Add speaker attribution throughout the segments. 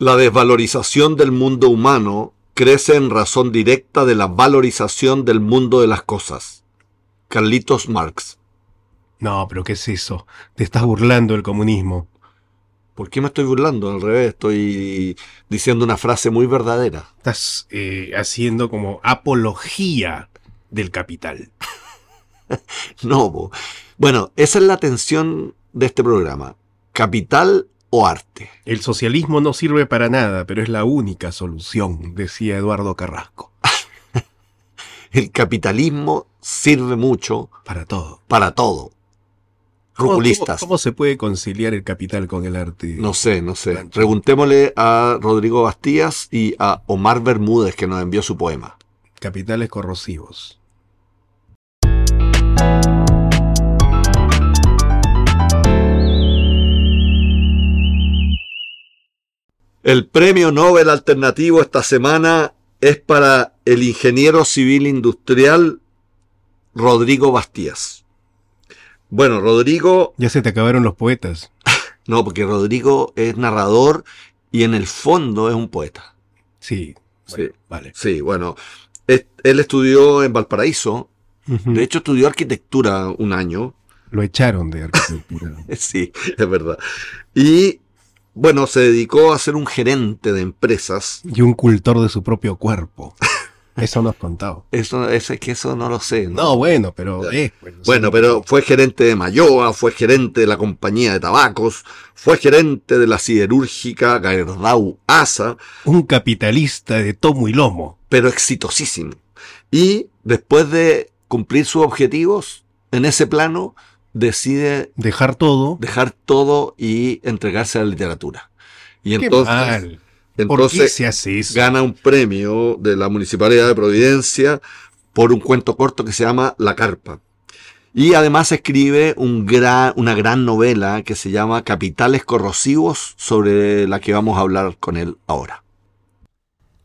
Speaker 1: La desvalorización del mundo humano crece en razón directa de la valorización del mundo de las cosas. Carlitos Marx.
Speaker 2: No, pero ¿qué es eso? Te estás burlando del comunismo.
Speaker 1: ¿Por qué me estoy burlando? Al revés, estoy diciendo una frase muy verdadera.
Speaker 2: Estás eh, haciendo como apología del capital.
Speaker 1: no, bo. bueno, esa es la tensión de este programa. Capital o arte.
Speaker 2: El socialismo no sirve para nada, pero es la única solución, decía Eduardo Carrasco.
Speaker 1: El capitalismo sirve mucho.
Speaker 2: Para todo.
Speaker 1: Para todo.
Speaker 2: Rupulistas. ¿Cómo, se puede conciliar el capital con el arte?
Speaker 1: No sé, no sé. Preguntémosle a Rodrigo Bastías y a Omar Bermúdez que nos envió su poema.
Speaker 2: Capitales corrosivos.
Speaker 1: El premio Nobel alternativo esta semana es para el ingeniero civil industrial Rodrigo Bastías. Bueno, Rodrigo...
Speaker 2: Ya se te acabaron los poetas.
Speaker 1: no, porque Rodrigo es narrador y en el fondo es un poeta.
Speaker 2: Sí,
Speaker 1: sí, vale. Sí, bueno, él estudió en Valparaíso. De hecho, estudió arquitectura un año.
Speaker 2: Lo echaron de arquitectura.
Speaker 1: sí, es verdad. Y bueno, se dedicó a ser un gerente de empresas.
Speaker 2: Y un cultor de su propio cuerpo. Eso nos contado.
Speaker 1: Eso, es que eso no lo sé.
Speaker 2: No, bueno, pero...
Speaker 1: bueno, pero fue gerente de Mayoa, fue gerente de la compañía de tabacos, fue gerente de la siderúrgica Gerdau Asa.
Speaker 2: Un capitalista de tomo y lomo.
Speaker 1: Pero exitosísimo. Y después de cumplir sus objetivos en ese plano, decide
Speaker 2: dejar todo,
Speaker 1: dejar todo y entregarse a la literatura. Y
Speaker 2: entonces, entonces se hace
Speaker 1: gana un premio de la Municipalidad de Providencia por un cuento corto que se llama La Carpa. Y además escribe un gran, una gran novela que se llama Capitales Corrosivos, sobre la que vamos a hablar con él ahora.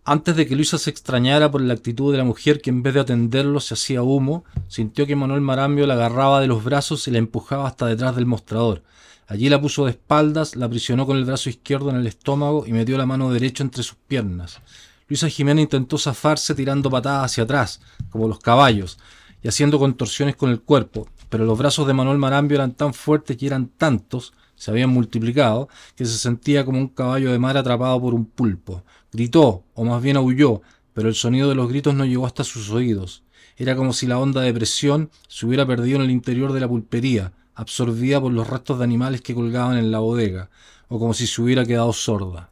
Speaker 3: Antes de que Luisa se extrañara por la actitud de la mujer que en vez de atenderlo se hacía humo, sintió que Manuel Marambio la agarraba de los brazos y la empujaba hasta detrás del mostrador. Allí la puso de espaldas, la aprisionó con el brazo izquierdo en el estómago y metió la mano derecha entre sus piernas. Luisa Jimena intentó zafarse tirando patadas hacia atrás, como los caballos, y haciendo contorsiones con el cuerpo, pero los brazos de Manuel Marambio eran tan fuertes y eran tantos, se habían multiplicado, que se sentía como un caballo de mar atrapado por un pulpo. Gritó, o más bien aulló, pero el sonido de los gritos no llegó hasta sus oídos. Era como si la onda de presión se hubiera perdido en el interior de la pulpería, absorbida por los restos de animales que colgaban en la bodega, o como si se hubiera quedado sorda.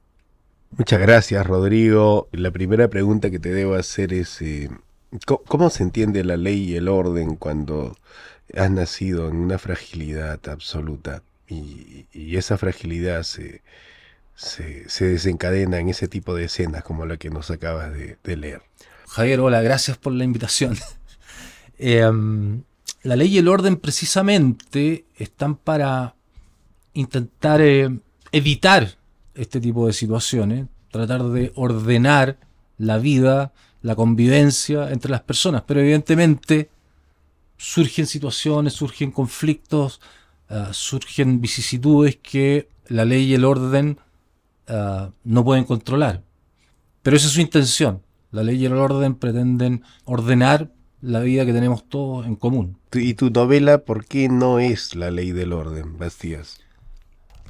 Speaker 2: Muchas gracias, Rodrigo. La primera pregunta que te debo hacer es, eh, ¿cómo se entiende la ley y el orden cuando has nacido en una fragilidad absoluta y, esa fragilidad se, se, desencadena en ese tipo de escenas como la que nos acabas de, leer.
Speaker 3: Javier, hola, gracias por la invitación. Em, la ley y el orden precisamente están para intentar eh, evitar este tipo de situaciones, tratar de ordenar la vida, la convivencia entre las personas, pero evidentemente surgen situaciones, surgen conflictos, ah, surgen vicisitudes que la ley y el orden Ah, no pueden controlar. Pero esa es su intención. La ley y el orden pretenden ordenar la vida que tenemos todos en común.
Speaker 2: ¿Y tu novela por qué no es la ley del orden, Bastías?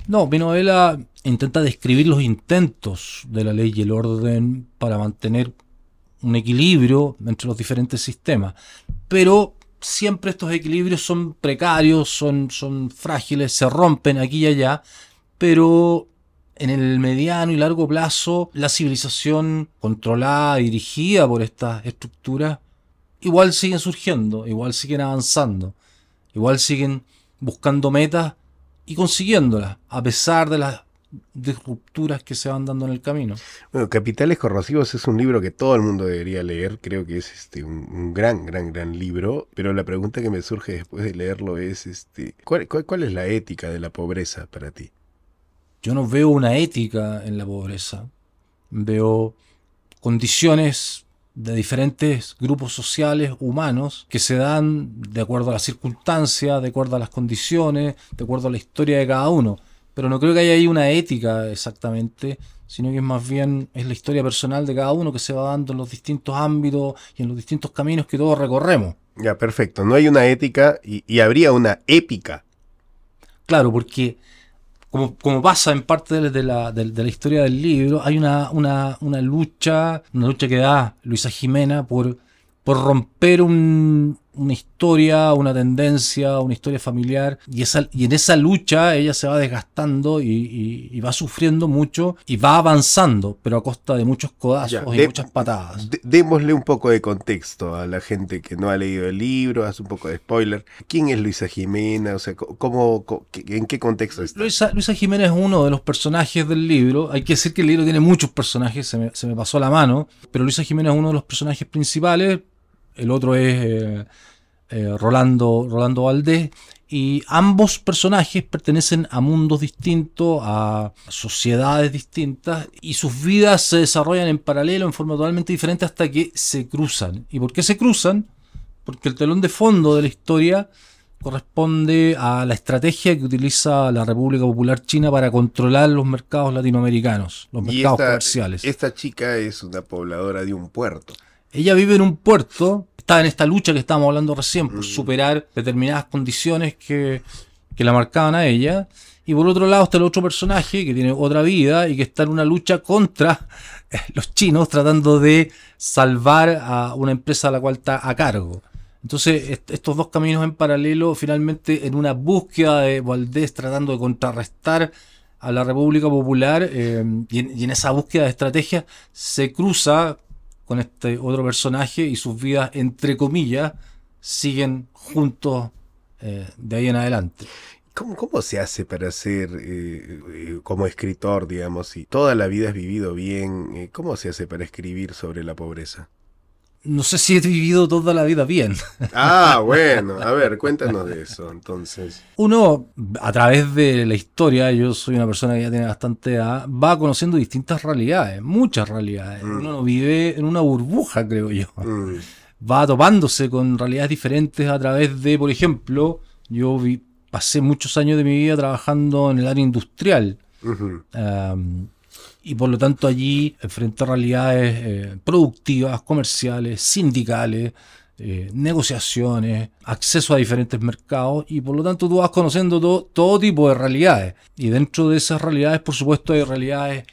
Speaker 3: No, mi novela intenta describir los intentos de la ley y el orden para mantener un equilibrio entre los diferentes sistemas. Pero siempre estos equilibrios son precarios, son, son frágiles, se rompen aquí y allá, pero en el mediano y largo plazo, la civilización controlada, dirigida por estas estructuras, igual siguen surgiendo, igual siguen avanzando, igual siguen buscando metas y consiguiéndolas, a pesar de las disrupturas que se van dando en el camino.
Speaker 2: Bueno, Capitales Corrosivos es un libro que todo el mundo debería leer, creo que es este un, gran, gran, gran libro, pero la pregunta que me surge después de leerlo es, este, cuál es la ética de la pobreza para ti?
Speaker 3: Yo no veo una ética en la pobreza. Veo condiciones de diferentes grupos sociales humanos que se dan de acuerdo a las circunstancias, de acuerdo a las condiciones, de acuerdo a la historia de cada uno. Pero no creo que haya ahí una ética exactamente, sino que es más bien es la historia personal de cada uno que se va dando en los distintos ámbitos y en los distintos caminos que todos recorremos.
Speaker 2: Ya, perfecto. No hay una ética y, y habría una épica.
Speaker 3: Claro, porque como, como pasa en parte de, la, de- de la historia del libro, hay una, una, una lucha, una lucha que da Luisa Jimena por, por romper un- una historia, una tendencia, una historia familiar, y, esa, y en esa lucha ella se va desgastando y, y- y va sufriendo mucho y va avanzando, pero a costa de muchos codazos
Speaker 2: Ya,
Speaker 3: y
Speaker 2: de-
Speaker 3: muchas patadas.
Speaker 2: D- démosle un poco de contexto a la gente que no ha leído el libro, haz un poco de spoiler. ¿Quién es Luisa Jimena? O sea, ¿cómo, qué- ¿en qué contexto está?
Speaker 3: Luisa, Luisa Jiménez es uno de los personajes del libro. Hay que decir que el libro tiene muchos personajes, se me, se me pasó la mano. Pero Luisa Jiménez es uno de los personajes principales. El otro es eh, eh, Rolando, Rolando Valdés. Y ambos personajes pertenecen a mundos distintos, a sociedades distintas, y sus vidas se desarrollan en paralelo, en forma totalmente diferente, hasta que se cruzan. ¿Y por qué se cruzan? Porque el telón de fondo de la historia corresponde a la estrategia que utiliza la República Popular China para controlar los mercados latinoamericanos, los
Speaker 2: Y
Speaker 3: mercados
Speaker 2: esta,
Speaker 3: comerciales.
Speaker 2: esta chica es una pobladora de un puerto.
Speaker 3: Ella vive en un puerto, está en esta lucha que estábamos hablando recién, por
Speaker 2: Mm.
Speaker 3: superar determinadas condiciones que, que la marcaban a ella. Y por otro lado está el otro personaje que tiene otra vida y que está en una lucha contra los chinos tratando de salvar a una empresa a la cual está a cargo. Entonces, est- estos dos caminos en paralelo, finalmente en una búsqueda de Valdés tratando de contrarrestar a la República Popular eh, y, en, y en esa búsqueda de estrategia se cruza con este otro personaje y sus vidas, entre comillas, siguen juntos eh, de ahí en adelante.
Speaker 2: ¿Cómo, cómo se hace para ser eh, eh, como escritor, digamos, si toda la vida has vivido bien? ¿Cómo se hace para escribir sobre la pobreza?
Speaker 3: No sé si he vivido toda la vida bien.
Speaker 2: Ah, bueno, a ver, cuéntanos de eso, entonces.
Speaker 3: Uno, a través de la historia, yo soy una persona que ya tiene bastante edad, va conociendo distintas realidades, muchas realidades.
Speaker 2: Mm.
Speaker 3: Uno no vive en una burbuja, creo yo.
Speaker 2: Mm,
Speaker 3: Va topándose con realidades diferentes a través de, por ejemplo, yo vi- pasé muchos años de mi vida trabajando en el área industrial. Um, y por lo tanto allí enfrenté realidades eh, productivas, comerciales, sindicales, eh, negociaciones, acceso a diferentes mercados y por lo tanto tú vas conociendo to- todo tipo de realidades. Y dentro de esas realidades, por supuesto, hay realidades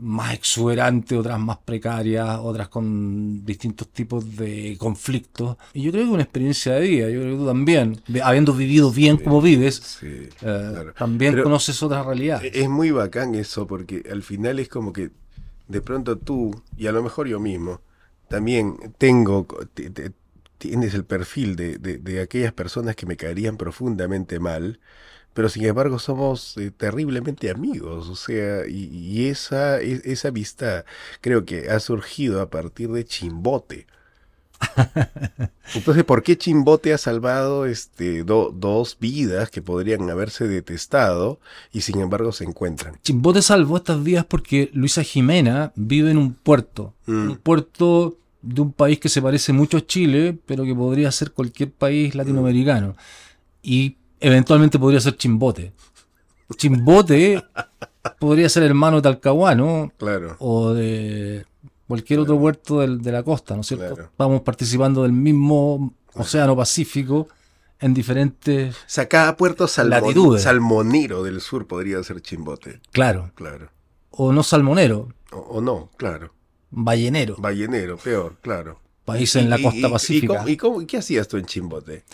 Speaker 3: más exuberantes, otras más precarias, otras con distintos tipos de conflictos. Y yo creo que una experiencia de vida, yo creo que tú también, de- habiendo vivido bien como vives,
Speaker 2: sí,
Speaker 3: eh,
Speaker 2: claro.
Speaker 3: también
Speaker 2: Pero-
Speaker 3: conoces otras realidades.
Speaker 2: Es muy bacán eso porque al final es como que de pronto tú, y a lo mejor yo mismo, también tengo, te- te- tienes el perfil de, de- de aquellas personas que me caerían profundamente mal, pero sin embargo somos eh, terriblemente amigos, o sea, y, y esa, e- esa amistad creo que ha surgido a partir de Chimbote. Entonces, ¿por qué Chimbote ha salvado este, do- dos vidas que podrían haberse detestado y sin embargo se encuentran?
Speaker 3: Chimbote salvó estas vidas porque Luisa Jimena vive en un puerto.
Speaker 2: Mm.
Speaker 3: Un puerto de un país que se parece mucho a Chile, pero que podría ser cualquier país latinoamericano. Y eventualmente podría ser Chimbote. Chimbote podría ser hermano de Talcahuano
Speaker 2: Claro.
Speaker 3: o de cualquier otro puerto del- de la costa, ¿no es cierto?
Speaker 2: Claro.
Speaker 3: Vamos participando del mismo Océano Pacífico en diferentes...
Speaker 2: O sea, cada puerto salmon-
Speaker 3: Latitudes.
Speaker 2: salmonero del sur podría ser Chimbote.
Speaker 3: Claro.
Speaker 2: Claro.
Speaker 3: O no salmonero,
Speaker 2: O, o no, claro.
Speaker 3: ballenero.
Speaker 2: Ballenero, peor, claro.
Speaker 3: país en la costa
Speaker 2: y-
Speaker 3: pacífica.
Speaker 2: ¿Y, cómo- y cómo- qué hacías tú en Chimbote?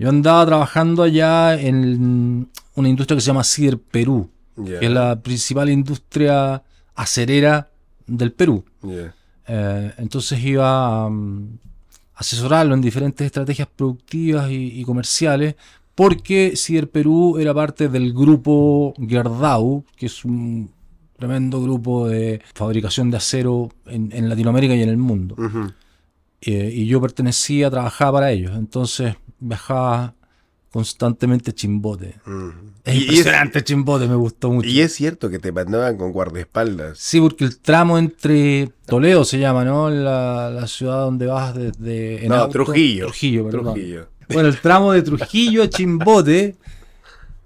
Speaker 3: Yo andaba trabajando allá en una industria que se llama Cider Perú, que es la principal industria acerera del Perú. Eh, entonces iba a mm, asesorarlo en diferentes estrategias productivas y, y comerciales, porque Cider Perú era parte del grupo Gerdau, que es un tremendo grupo de fabricación de acero en, en Latinoamérica y en el mundo.
Speaker 2: Ujú.
Speaker 3: Eh, y yo pertenecía, trabajaba para ellos. Entonces viajaba constantemente Chimbote.
Speaker 2: Ujú.
Speaker 3: Es
Speaker 2: Y-
Speaker 3: impresionante Chimbote, me gustó mucho.
Speaker 2: Y es cierto que te mandaban con guardaespaldas.
Speaker 3: Sí, porque el tramo entre Toledo se llama, ¿no? La, la ciudad donde vas desde... en
Speaker 2: No,
Speaker 3: auto.
Speaker 2: Trujillo.
Speaker 3: Trujillo, perdón.
Speaker 2: Trujillo.
Speaker 3: Bueno, el tramo de Trujillo a Chimbote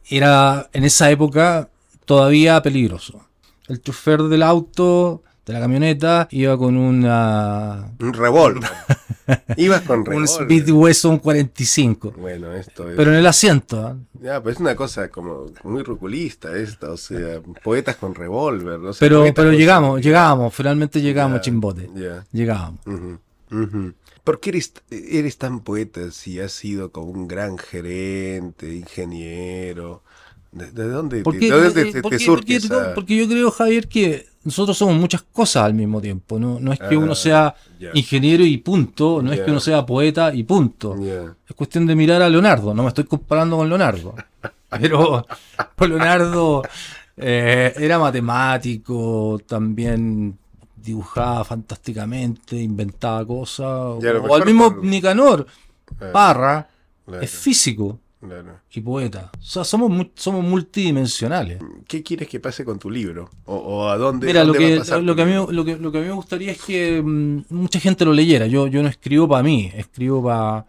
Speaker 3: era, en esa época, todavía peligroso. El chofer del auto, de la camioneta, iba con una...
Speaker 2: Un revólver. Ibas con
Speaker 3: Un
Speaker 2: revólver.
Speaker 3: Speed Wesson 45.
Speaker 2: Bueno, esto es...
Speaker 3: Pero en el asiento. ¿eh?
Speaker 2: Ya, pues es una cosa como muy ruculista esta, o sea, poetas con revólver,
Speaker 3: Pero, pero llegamos, llegamos, finalmente llegamos,
Speaker 2: Ya,
Speaker 3: chimbote.
Speaker 2: Ya.
Speaker 3: Llegamos.
Speaker 2: ujú. ¿Por qué eres, eres tan poeta si has sido como un gran gerente, ingeniero? ¿De, de dónde,
Speaker 3: Porque,
Speaker 2: de dónde te,
Speaker 3: porque-
Speaker 2: te surge
Speaker 3: porque-
Speaker 2: esa-
Speaker 3: porque yo creo, Javier, que nosotros somos muchas cosas al mismo tiempo. No, no es que
Speaker 2: Ah,
Speaker 3: uno sea
Speaker 2: ya.
Speaker 3: ingeniero y punto, no es que uno sea poeta y punto. Es cuestión de mirar a Leonardo, no me estoy comparando con Leonardo. Pero pues Leonardo eh, era matemático, también dibujaba fantásticamente, inventaba cosas. O al mismo
Speaker 2: por-
Speaker 3: Nicanor,
Speaker 2: Ah,
Speaker 3: Parra,
Speaker 2: claro,
Speaker 3: es físico
Speaker 2: claro.
Speaker 3: y poeta. O sea, somos, mu- somos multidimensionales.
Speaker 2: ¿Qué quieres que pase con tu libro? ¿O, o a dónde,
Speaker 3: Mira, lo
Speaker 2: va
Speaker 3: que,
Speaker 2: a pasar
Speaker 3: lo, que a mí, lo, que, lo que a mí me gustaría es que mm, mucha gente lo leyera. Yo, yo no escribo para mí, escribo para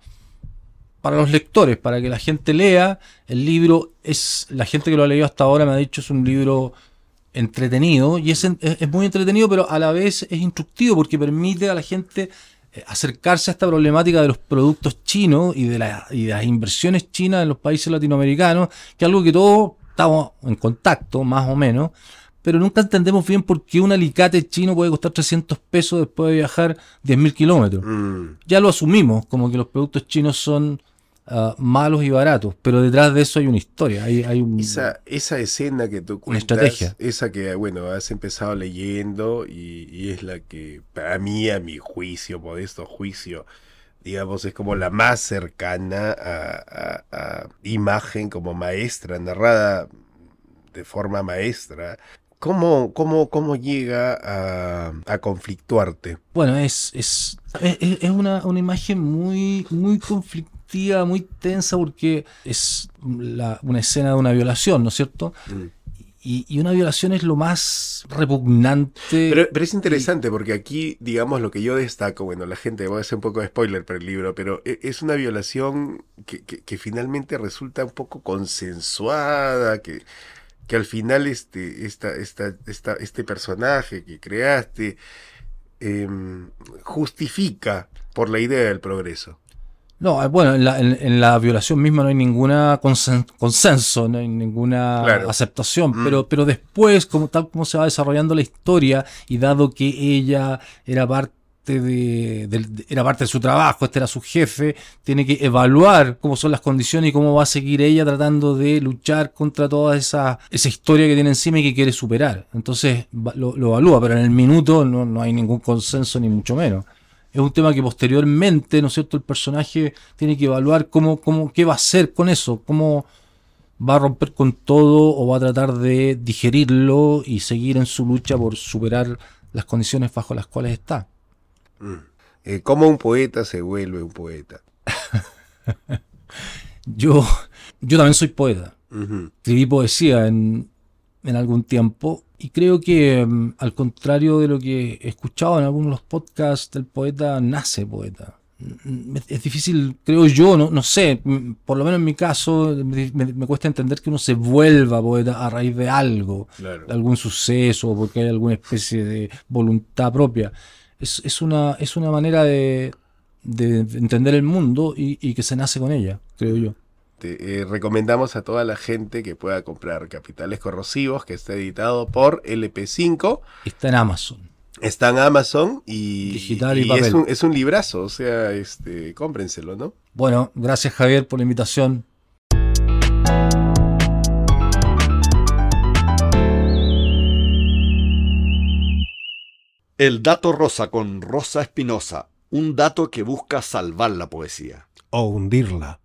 Speaker 3: para los lectores, para que la gente lea. El libro es, la gente que lo ha leído hasta ahora me ha dicho es un libro entretenido y es, es, es muy entretenido, pero a la vez es instructivo porque permite a la gente acercarse a esta problemática de los productos chinos y de, la- y de las inversiones chinas en los países latinoamericanos, que es algo que todos estamos en contacto, más o menos, pero nunca entendemos bien por qué un alicate chino puede costar 300 pesos después de viajar 10.000 kilómetros.
Speaker 2: Mm,
Speaker 3: Ya lo asumimos, como que los productos chinos son ah, malos y baratos, pero detrás de eso hay una historia, hay, hay un...
Speaker 2: Esa, esa escena que tú cuentas,
Speaker 3: estrategia.
Speaker 2: esa que, bueno, has empezado leyendo y, y es la que, para mí, a mi juicio, modesto juicio, digamos, es como la más cercana a, a- a imagen como maestra, narrada de forma maestra. ¿Cómo, cómo, cómo llega a, a conflictuarte?
Speaker 3: Bueno, es, es, es, es una, una imagen muy, muy conflictiva, muy tensa, porque es la- una escena de una violación, ¿no es cierto? Y, y una violación es lo más repugnante.
Speaker 2: Pero, pero es interesante porque aquí, digamos, lo que yo destaco, bueno, la gente, voy a hacer un poco de spoiler para el libro, pero e- es una violación que, que- que finalmente resulta un poco consensuada, que, que al final este, esta, esta, esta, este personaje que creaste em, justifica por la idea del progreso.
Speaker 3: No, eh, bueno, en la, en- en la violación misma no hay ninguna consen- consenso, no hay ninguna
Speaker 2: Claro.
Speaker 3: aceptación,
Speaker 2: Mm.
Speaker 3: pero, pero después, como tal como se va desarrollando la historia, y dado que ella era parte de, de- era parte de su trabajo, este era su jefe, tiene que evaluar cómo son las condiciones y cómo va a seguir ella tratando de luchar contra toda esa, esa historia que tiene encima y que quiere superar. Entonces lo, lo evalúa, pero en el minuto no, no hay ningún consenso ni mucho menos es un tema que posteriormente, ¿no es cierto?, el personaje tiene que evaluar cómo, cómo, qué va a hacer con eso, cómo va a romper con todo o va a tratar de digerirlo y seguir en su lucha por superar las condiciones bajo las cuales está.
Speaker 2: Eh, ¿Cómo un poeta se vuelve un poeta?
Speaker 3: Yo, yo también soy poeta. Escribí poesía en, en algún tiempo y creo que mm, al contrario de lo que he escuchado en algunos de los podcasts, el poeta nace poeta. Mm, Es, es difícil, creo yo, no, no sé, mm, por lo menos en mi caso me, me- cuesta entender que uno se vuelva poeta a raíz de algo,
Speaker 2: Claro.
Speaker 3: de algún suceso, porque hay alguna especie de voluntad propia. Es, es, una, es una manera de, de entender el mundo y, y que se nace con ella, creo yo.
Speaker 2: Te, eh, recomendamos a toda la gente que pueda comprar Capitales Corrosivos, que está editado por LP5.
Speaker 3: Está en Amazon.
Speaker 2: Está en Amazon y,
Speaker 3: Digital y
Speaker 2: es,
Speaker 3: papel.
Speaker 2: un, es un librazo, o sea, este, cómprenselo, ¿no?
Speaker 3: Bueno, gracias Javier por la invitación.
Speaker 1: El dato rosa con Rosa Espinosa, un dato que busca salvar la poesía.
Speaker 2: O hundirla.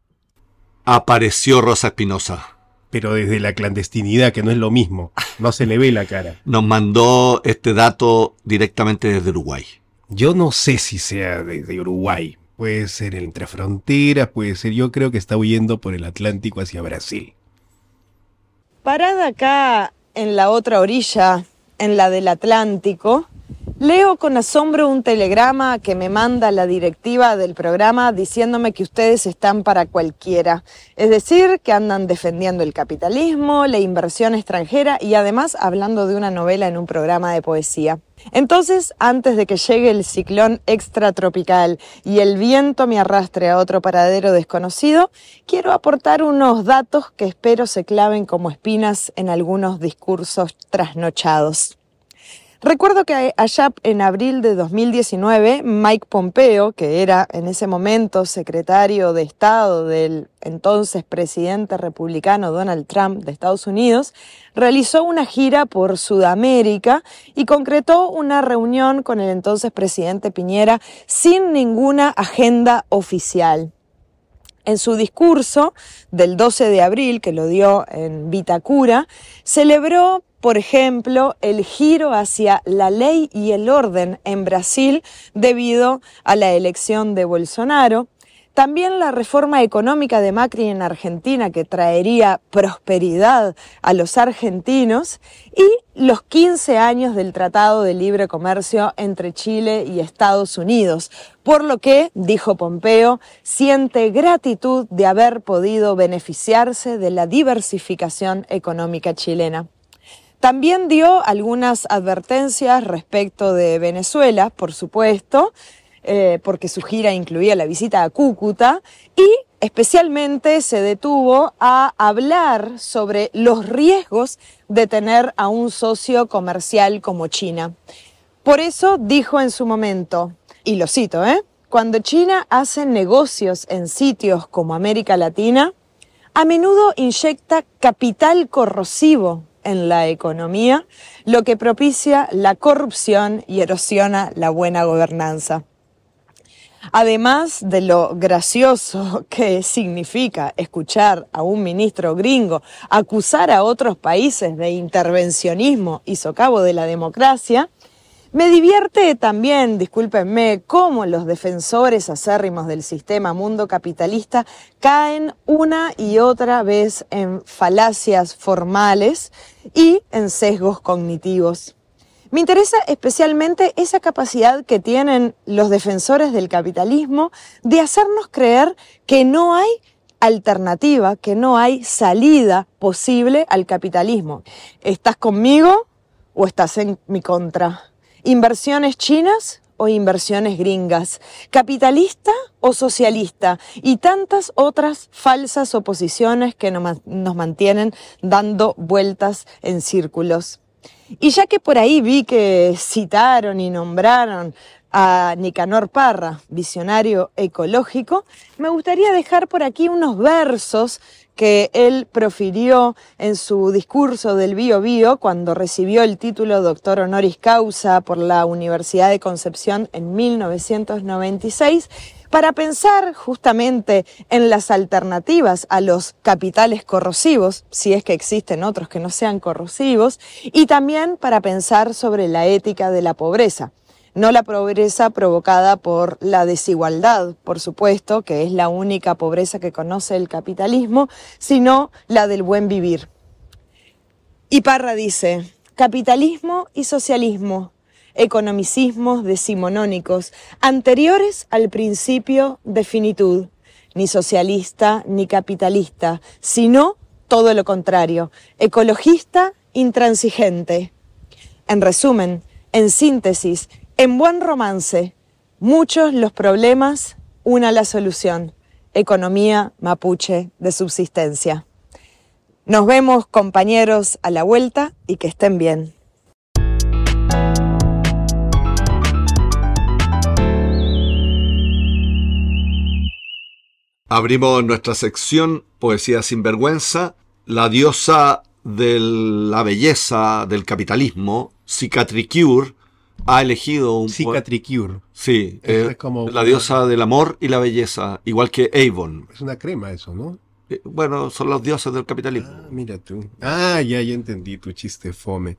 Speaker 1: Apareció Rosa Espinosa.
Speaker 2: Pero desde la clandestinidad, que no es lo mismo. No se le ve la cara.
Speaker 1: Nos mandó este dato directamente desde Uruguay.
Speaker 2: Yo no sé si sea desde Uruguay. Puede ser entre fronteras, puede ser. Yo creo que está huyendo por el Atlántico hacia Brasil.
Speaker 4: Parada acá en la otra orilla, en la del Atlántico, Leo con asombro un telegrama que me manda la directiva del programa diciéndome que ustedes están para cualquiera. Es decir, que andan defendiendo el capitalismo, la inversión extranjera y además hablando de una novela en un programa de poesía. Entonces, antes de que llegue el ciclón extratropical y el viento me arrastre a otro paradero desconocido, quiero aportar unos datos que espero se claven como espinas en algunos discursos trasnochados. Recuerdo que allá en abril de 2019, Mike Pompeo, que era en ese momento secretario de Estado del entonces presidente republicano Donald Trump de Estados Unidos, realizó una gira por Sudamérica y concretó una reunión con el entonces presidente Piñera sin ninguna agenda oficial. En su discurso del 12 de abril, que lo dio en Vitacura, celebró por ejemplo, el giro hacia la ley y el orden en Brasil debido a la elección de Bolsonaro, también la reforma económica de Macri en Argentina que traería prosperidad a los argentinos y los 15 años del Tratado de Libre Comercio entre Chile y Estados Unidos, por lo que, dijo Pompeo, siente gratitud de haber podido beneficiarse de la diversificación económica chilena. También dio algunas advertencias respecto de Venezuela, por supuesto, eh, porque su gira incluía la visita a Cúcuta y especialmente se detuvo a hablar sobre los riesgos de tener a un socio comercial como China. Por eso dijo en su momento, y lo cito, ¿eh? cuando China hace negocios en sitios como América Latina, a menudo inyecta capital corrosivo en la economía, lo que propicia la corrupción y erosiona la buena gobernanza. Además de lo gracioso que significa escuchar a un ministro gringo acusar a otros países de intervencionismo y socavo de la democracia, me divierte también, discúlpenme, cómo los defensores acérrimos del sistema mundo capitalista caen una y otra vez en falacias formales y en sesgos cognitivos. Me interesa especialmente esa capacidad que tienen los defensores del capitalismo de hacernos creer que no hay alternativa, que no hay salida posible al capitalismo. ¿Estás conmigo o estás en mi contra? ¿Inversiones chinas o inversiones gringas? ¿Capitalista o socialista? Y tantas otras falsas oposiciones que nos mantienen dando vueltas en círculos. Y ya que por ahí vi que citaron y nombraron a Nicanor Parra, visionario ecológico, me gustaría dejar por aquí unos versos que él profirió en su discurso del Bio Bio cuando recibió el título doctor honoris causa por la Universidad de Concepción en 1996 para pensar justamente en las alternativas a los capitales corrosivos, si es que existen otros que no sean corrosivos, y también para pensar sobre la ética de la pobreza no la pobreza provocada por la desigualdad, por supuesto, que es la única pobreza que conoce el capitalismo, sino la del buen vivir. Y Parra dice, capitalismo y socialismo, economicismos decimonónicos, anteriores al principio de finitud, ni socialista ni capitalista, sino todo lo contrario, ecologista intransigente. En resumen, en síntesis, en buen romance, muchos los problemas, una la solución. Economía mapuche de subsistencia. Nos vemos compañeros a la vuelta y que estén bien.
Speaker 1: Abrimos nuestra sección Poesía sin vergüenza. La diosa de la belleza del capitalismo, Cicatricure, ha elegido un
Speaker 2: Cicatricure.
Speaker 1: Sí, es como la diosa del amor y la belleza, igual que Avon.
Speaker 2: Es una crema eso, ¿no?
Speaker 1: Eh, bueno, son los dioses del capitalismo.
Speaker 2: Ah, mira tú. Ah, ya, ya entendí tu chiste fome.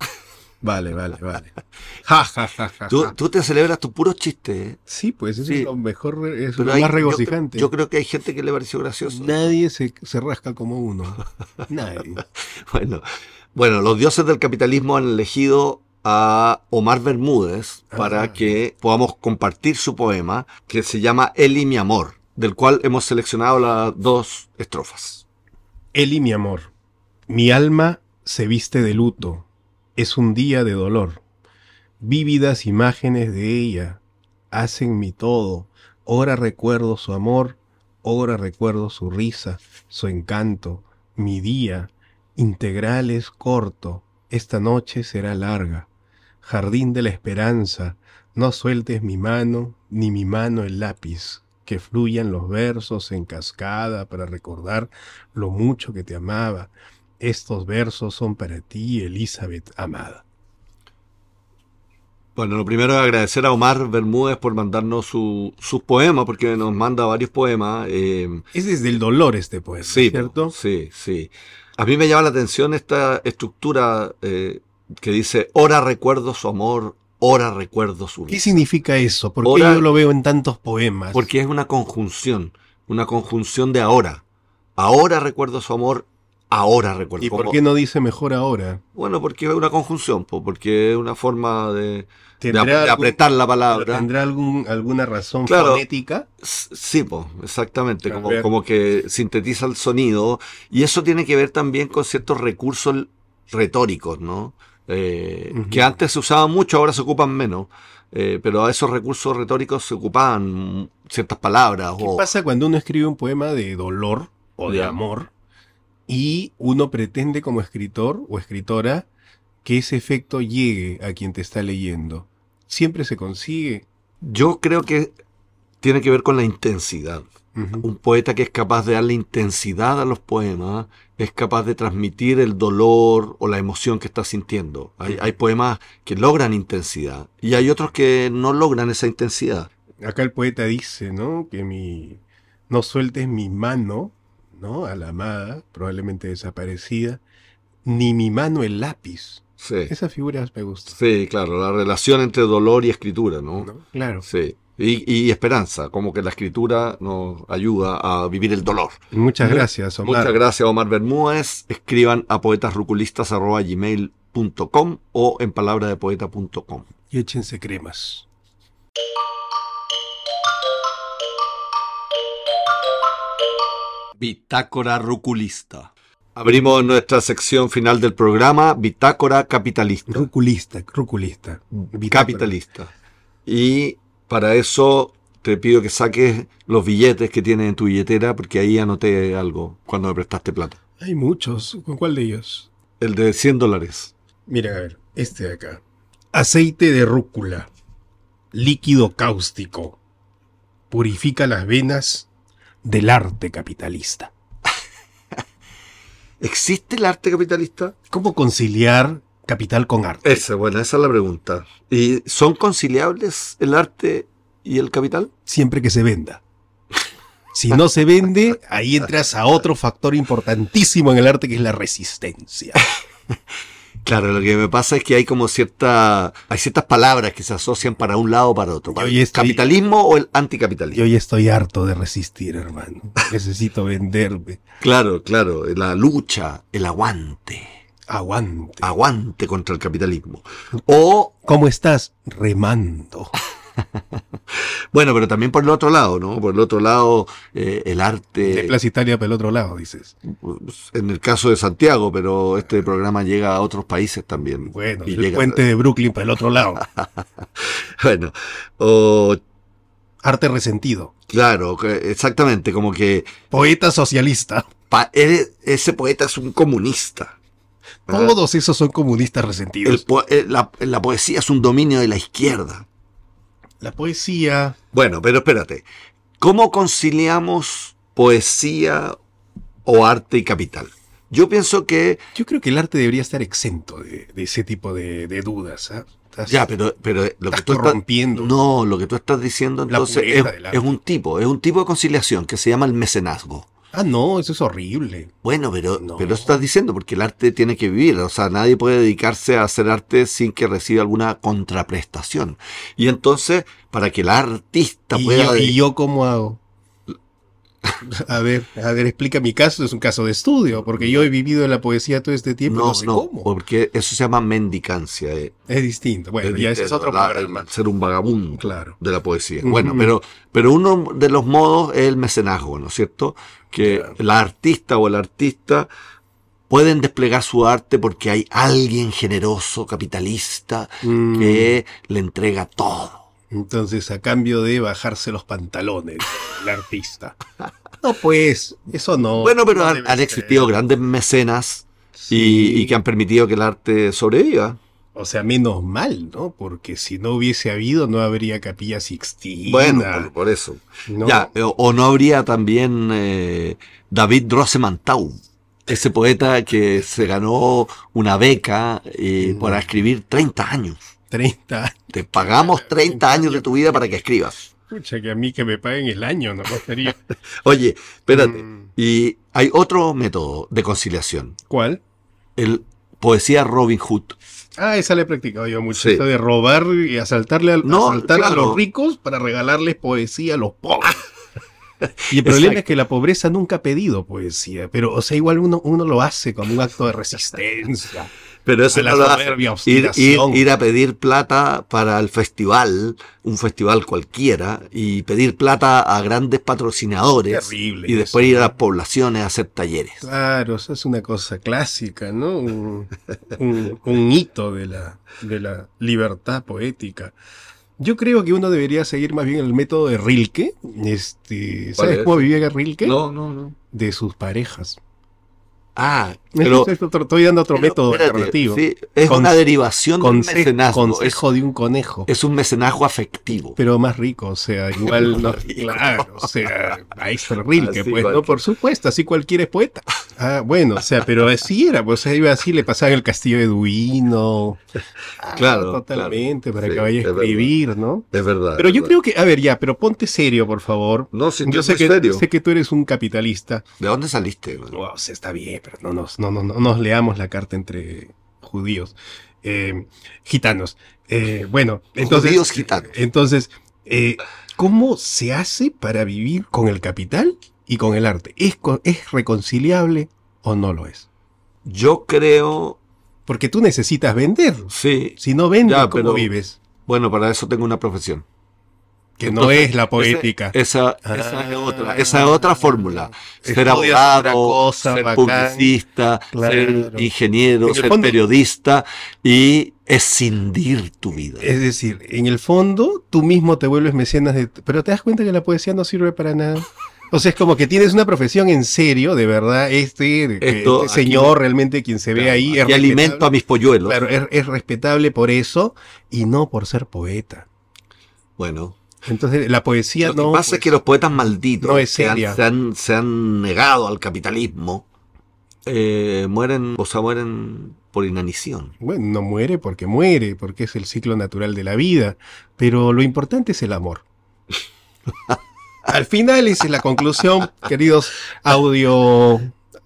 Speaker 2: Vale, vale, vale. Ja, ja, ja, ja,
Speaker 1: tú, te celebras tu puro chiste. ¿eh?
Speaker 2: Sí, pues eso es lo mejor, es lo más regocijante.
Speaker 1: Yo, creo que hay gente que le pareció gracioso.
Speaker 2: Nadie se, se rasca como uno. Nadie.
Speaker 1: bueno, bueno, los dioses del capitalismo han elegido a Omar Bermúdez para
Speaker 2: Ah.
Speaker 1: que podamos compartir su poema que se llama Eli mi amor, del cual hemos seleccionado las dos estrofas.
Speaker 2: Eli, mi amor, mi alma se viste de luto, es un día de dolor. Vívidas imágenes de ella hacen mi todo. Ora recuerdo su amor, ora recuerdo su risa, su encanto. Mi día integral es corto, esta noche será larga. Jardín de la esperanza, no sueltes mi mano, ni mi mano el lápiz, que fluyan los versos en cascada para recordar lo mucho que te amaba. Estos versos son para ti, Elizabeth amada.
Speaker 1: Bueno, lo primero es agradecer a Omar Bermúdez por mandarnos su- sus poemas, porque nos manda varios poemas. eh,
Speaker 2: Es desde el dolor este poema,
Speaker 1: Sí,
Speaker 2: ¿cierto?
Speaker 1: Sí, sí. A mí me llama la atención esta estructura eh, que dice, ora recuerdo su amor, ora recuerdo su
Speaker 2: ¿Qué
Speaker 1: risa".
Speaker 2: significa eso? Porque
Speaker 1: Ahora-
Speaker 2: yo lo veo en tantos poemas.
Speaker 1: Porque es una conjunción, una conjunción de ahora. Ahora recuerdo su amor, ahora recuerdo.
Speaker 2: ¿Y por
Speaker 1: Como-
Speaker 2: qué no dice mejor ahora?
Speaker 1: Bueno, porque es una conjunción, po, porque es una forma de, de
Speaker 2: ¿Tendrá
Speaker 1: ap- de
Speaker 2: algún-
Speaker 1: apretar la palabra.
Speaker 2: ¿Tendrá algún, alguna razón
Speaker 1: Claro.
Speaker 2: fonética?
Speaker 1: Sí, po, exactamente, como, como que sintetiza el sonido y eso tiene que ver también con ciertos recursos retóricos, ¿no? Eh. Que antes se usaban mucho, ahora se ocupan menos, eh, pero a esos recursos retóricos se ocupaban ciertas palabras.
Speaker 2: ¿Qué
Speaker 1: o-
Speaker 2: pasa cuando uno escribe un poema de dolor o de amor y uno pretende como escritor o escritora que ese efecto llegue a quien te está leyendo? Siempre se consigue.
Speaker 1: Yo creo que tiene que ver con la intensidad. Un poeta que es capaz de darle intensidad a los poemas es capaz de transmitir el dolor o la emoción que está sintiendo. Hay, hay poemas que logran intensidad y hay otros que no logran esa intensidad.
Speaker 2: Acá el poeta dice, ¿no? Que mi no sueltes mi mano, ¿no? A la amada, probablemente desaparecida, ni mi mano el lápiz.
Speaker 1: Sí,
Speaker 2: Esas figuras me gustan.
Speaker 1: sí, claro, la relación entre dolor y escritura, ¿no?
Speaker 2: ¿no? Claro.
Speaker 1: Sí. Y, y esperanza, como que la escritura nos ayuda a vivir el dolor.
Speaker 2: Muchas
Speaker 1: Mu-
Speaker 2: gracias, Omar.
Speaker 1: Muchas gracias, Omar Bermúdez. Escriban a poetasruculistas.gmail.com o en palabradepoeta.com.
Speaker 2: Y échense cremas.
Speaker 1: Bitácora Ruculista. Abrimos nuestra sección final del programa, Bitácora Capitalista.
Speaker 2: Ruculista, ruculista.
Speaker 1: Capitalista. Y para eso te pido que saques los billetes que tienes en tu billetera, porque ahí anoté algo cuando me prestaste plata.
Speaker 2: Hay muchos. ¿Con cuál de ellos?
Speaker 1: El de 100 dólares.
Speaker 2: Mira, a ver, este de acá. Aceite de rúcula. Líquido cáustico. Purifica las venas del arte capitalista.
Speaker 1: ¿Existe el arte capitalista?
Speaker 2: ¿Cómo conciliar capital con arte?
Speaker 1: Esa, bueno, esa es la pregunta. ¿Y son conciliables el arte y el capital?
Speaker 2: Siempre que se venda. Si no se vende, ahí entras a otro factor importantísimo en el arte que es la resistencia.
Speaker 1: Claro, lo que me pasa es que hay como cierta, hay ciertas palabras que se asocian para un lado o para otro.
Speaker 2: Estoy-
Speaker 1: ¿Capitalismo o el anticapitalismo?
Speaker 2: Yo ya estoy harto de resistir, hermano. Necesito venderme.
Speaker 1: Claro, claro, la lucha, el aguante,
Speaker 2: Aguante.
Speaker 1: aguante contra el capitalismo. O,
Speaker 2: ¿Cómo estás? Remando.
Speaker 1: bueno, pero también por el otro lado, ¿no? Por el otro lado, eh, el
Speaker 2: De
Speaker 1: arte,
Speaker 2: Plaza Italia para el otro lado, dices.
Speaker 1: en el caso de Santiago, pero este programa llega a otros países también.
Speaker 2: Bueno,
Speaker 1: Y
Speaker 2: el
Speaker 1: llega-
Speaker 2: puente de Brooklyn para el otro lado.
Speaker 1: Bueno, o,
Speaker 2: Arte resentido.
Speaker 1: claro, exactamente, como que
Speaker 2: Poeta socialista.
Speaker 1: pa- ese poeta es un comunista.
Speaker 2: Todos esos son comunistas
Speaker 1: El
Speaker 2: resentidos.
Speaker 1: po- eh, la, la poesía es un dominio de la izquierda.
Speaker 2: La poesía.
Speaker 1: Bueno, pero espérate. ¿Cómo conciliamos poesía o arte y capital? Yo pienso que.
Speaker 2: Yo creo que el arte debería estar exento de, de ese tipo de, de dudas. ¿ah? Estás-
Speaker 1: Ya, pero, pero lo que
Speaker 2: estás
Speaker 1: tú estás.
Speaker 2: corrompiendo.
Speaker 1: No, lo que tú estás diciendo entonces es un tipo, es un tipo de conciliación que se llama el mecenazgo.
Speaker 2: Ah, no, eso es horrible.
Speaker 1: Bueno, pero,
Speaker 2: No.
Speaker 1: pero eso estás diciendo porque el arte tiene que vivir, o sea, nadie puede dedicarse a hacer arte sin que reciba alguna contraprestación. Y entonces, para que el artista
Speaker 2: ¿Y
Speaker 1: pueda...
Speaker 2: yo, ¿Y yo cómo hago? A ver, a ver, explica mi caso, es un caso de estudio, porque yo he vivido en la poesía todo este tiempo, no,
Speaker 1: No,
Speaker 2: sé
Speaker 1: no,
Speaker 2: cómo.
Speaker 1: porque eso se llama mendicancia. eh.
Speaker 2: Es distinto. Bueno, ya ese es otro
Speaker 1: la-
Speaker 2: programa.
Speaker 1: ser un vagabundo
Speaker 2: Claro.
Speaker 1: de la poesía. Bueno, pero, pero uno de los modos es el mecenazgo, ¿no es cierto? Que
Speaker 2: Claro.
Speaker 1: la artista o el artista pueden desplegar su arte porque hay alguien generoso, capitalista,
Speaker 2: Mm,
Speaker 1: que le entrega todo.
Speaker 2: Entonces, a cambio de bajarse los pantalones, el artista. No, pues, eso no.
Speaker 1: bueno, pero
Speaker 2: no
Speaker 1: han, existido grandes mecenas y, y que han permitido que el arte sobreviva.
Speaker 2: O sea, menos mal, ¿no? Porque si no hubiese habido, no habría capilla sixtina.
Speaker 1: Bueno, por, por eso.
Speaker 2: ¿no?
Speaker 1: Ya, o, o no habría también eh, David Rosemantau, ese poeta que se ganó una beca eh,
Speaker 2: Mm.
Speaker 1: para escribir 30 años.
Speaker 2: 30 años.
Speaker 1: Te pagamos 30 años de tu vida para que escribas.
Speaker 2: Pucha, que a mí que me paguen el año, no sería.
Speaker 1: Oye, espérate.
Speaker 2: Mm.
Speaker 1: Y hay otro método de conciliación,
Speaker 2: ¿Cuál?
Speaker 1: el poesía Robin Hood.
Speaker 2: Ah, esa la he practicado yo mucho.
Speaker 1: Sí.
Speaker 2: Esa de robar y asaltarle al-
Speaker 1: No,
Speaker 2: asaltar a los ricos para regalarles poesía a los pobres. Y el problema
Speaker 1: Exacto.
Speaker 2: es que la pobreza nunca ha pedido poesía, pero, o sea, igual uno, uno lo hace como un acto de resistencia.
Speaker 1: Pero eso no lo hace.
Speaker 2: soberbia
Speaker 1: Ir, ir, a pedir plata para el festival, un festival cualquiera, y pedir plata a grandes patrocinadores.
Speaker 2: Terrible
Speaker 1: y después
Speaker 2: eso,
Speaker 1: ir a las poblaciones a hacer talleres.
Speaker 2: Claro, eso es una cosa clásica, ¿no? Un, un- un hito de la, de la libertad poética. Yo creo que uno debería seguir más bien el método de Rilke. Este, ¿Sabes
Speaker 1: es?
Speaker 2: cómo vivía Rilke?
Speaker 1: No, no, no.
Speaker 2: De sus parejas.
Speaker 1: Ah, pero.
Speaker 2: Esto es otro- estoy dando otro
Speaker 1: pero,
Speaker 2: método
Speaker 1: espérate,
Speaker 2: alternativo.
Speaker 1: sí, es
Speaker 2: Con-
Speaker 1: una derivación del mecenazgo. Es,
Speaker 2: consejo de un conejo.
Speaker 1: es un mecenazgo afectivo.
Speaker 2: pero más rico, o sea, igual no, claro, o sea, maestro Rilke,
Speaker 1: Así
Speaker 2: pues, ¿no? Por supuesto, así cualquiera es poeta. Ah, bueno, o sea, pero así era, pues ahí iba así, le pasaba el castillo de Duino. Ah,
Speaker 1: Claro,
Speaker 2: Totalmente,
Speaker 1: claro.
Speaker 2: para
Speaker 1: Sí,
Speaker 2: que vaya a
Speaker 1: es verdad.
Speaker 2: escribir, ¿no?
Speaker 1: Es verdad.
Speaker 2: Pero
Speaker 1: es
Speaker 2: yo
Speaker 1: verdad.
Speaker 2: creo que, a ver, ya, pero ponte serio, por favor.
Speaker 1: No, sin
Speaker 2: Yo sé que,
Speaker 1: serio.
Speaker 2: sé que tú eres un capitalista.
Speaker 1: ¿De dónde saliste?
Speaker 2: Wow, o sea, está bien, pero no nos, no, no, no nos leamos la carta entre judíos, eh, gitanos. Eh, bueno, entonces.
Speaker 1: Judíos gitanos.
Speaker 2: Entonces, eh, ¿cómo se hace para vivir con el capital y con el arte? ¿Es, ¿Es reconciliable o no lo es?
Speaker 1: Yo creo.
Speaker 2: Porque tú necesitas vender.
Speaker 1: Sí.
Speaker 2: Si no vendes,
Speaker 1: Ya,
Speaker 2: ¿cómo
Speaker 1: pero-
Speaker 2: vives?
Speaker 1: Bueno, para eso tengo una profesión.
Speaker 2: Que no es la poética.
Speaker 1: Esa,
Speaker 2: Ah.
Speaker 1: esa es otra, esa es otra fórmula. Ser abogado,
Speaker 2: cosa,
Speaker 1: ser
Speaker 2: bacán.
Speaker 1: publicista,
Speaker 2: Claro.
Speaker 1: ser ingeniero, ser
Speaker 2: fondo-
Speaker 1: periodista y escindir tu vida.
Speaker 2: Es decir, en el fondo, tú mismo te vuelves mecenas de... Pero te das cuenta que la poesía no sirve para nada. O sea, es como que tienes una profesión en serio, de verdad, este,
Speaker 1: Esto
Speaker 2: este
Speaker 1: aquí-
Speaker 2: señor realmente quien se ve ahí
Speaker 1: y alimento a mis polluelos.
Speaker 2: Claro, es, es respetable por eso y no por ser poeta.
Speaker 1: Bueno,
Speaker 2: Entonces, la poesía
Speaker 1: lo
Speaker 2: no...
Speaker 1: que pasa
Speaker 2: pues,
Speaker 1: es que los poetas malditos
Speaker 2: no es
Speaker 1: que han-
Speaker 2: seria.
Speaker 1: se, han, se han negado al capitalismo eh, mueren, o sea, mueren por inanición.
Speaker 2: Bueno, no muere porque muere, porque es el ciclo natural de la vida, pero lo importante es el amor. Al final, esa es la conclusión, queridos audio...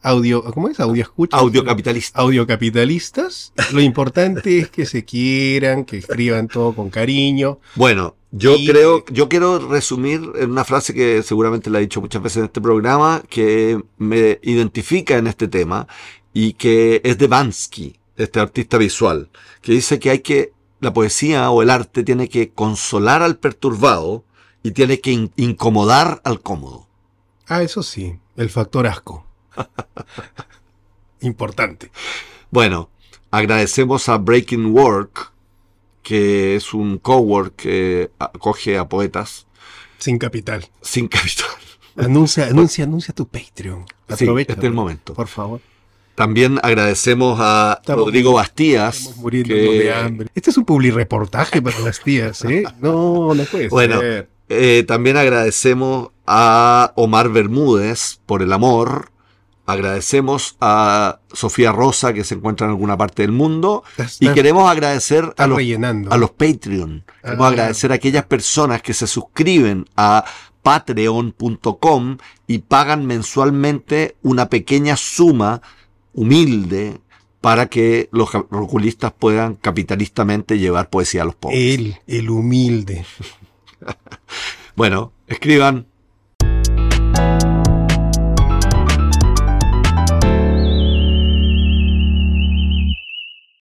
Speaker 2: audio ¿Cómo es? Audio escucha.
Speaker 1: Audiocapitalista.
Speaker 2: Audiocapitalistas. Lo importante es que se quieran, que escriban todo con cariño.
Speaker 1: Bueno, yo
Speaker 2: Y-
Speaker 1: creo, yo quiero resumir en una frase que seguramente la he dicho muchas veces en este programa, que me identifica en este tema y que es de Bansky, este artista visual, que dice que hay que, la poesía o el arte tiene que consolar al perturbado y tiene que in- incomodar al cómodo.
Speaker 2: Ah, eso sí, el factor asco. Importante.
Speaker 1: Bueno, agradecemos a Breaking Work, que es un cowork que acoge a poetas
Speaker 2: Sin capital.
Speaker 1: sin capital.
Speaker 2: Anuncia, anuncia, anuncia tu Patreon.
Speaker 1: Sí,
Speaker 2: Aprovecha.
Speaker 1: este es el momento.
Speaker 2: Por favor.
Speaker 1: También agradecemos a
Speaker 2: Estamos-
Speaker 1: Rodrigo Bastías.
Speaker 2: Estamos muriendo
Speaker 1: que,
Speaker 2: de hambre. Este es un publireportaje para las tías, ¿eh? No, no puede
Speaker 1: Bueno,
Speaker 2: ser.
Speaker 1: eh, también agradecemos a Omar Bermúdez por el amor. Agradecemos a Sofía Rosa, que se encuentra en alguna parte del mundo. Y queremos agradecer a los,
Speaker 2: rellenando.
Speaker 1: a los Patreon. Queremos
Speaker 2: Ah.
Speaker 1: agradecer a aquellas personas que se suscriben a patreon.com y pagan mensualmente una pequeña suma humilde para que los ca- oculistas puedan capitalistamente llevar poesía a los pobres.
Speaker 2: Él, el humilde.
Speaker 1: Bueno, escriban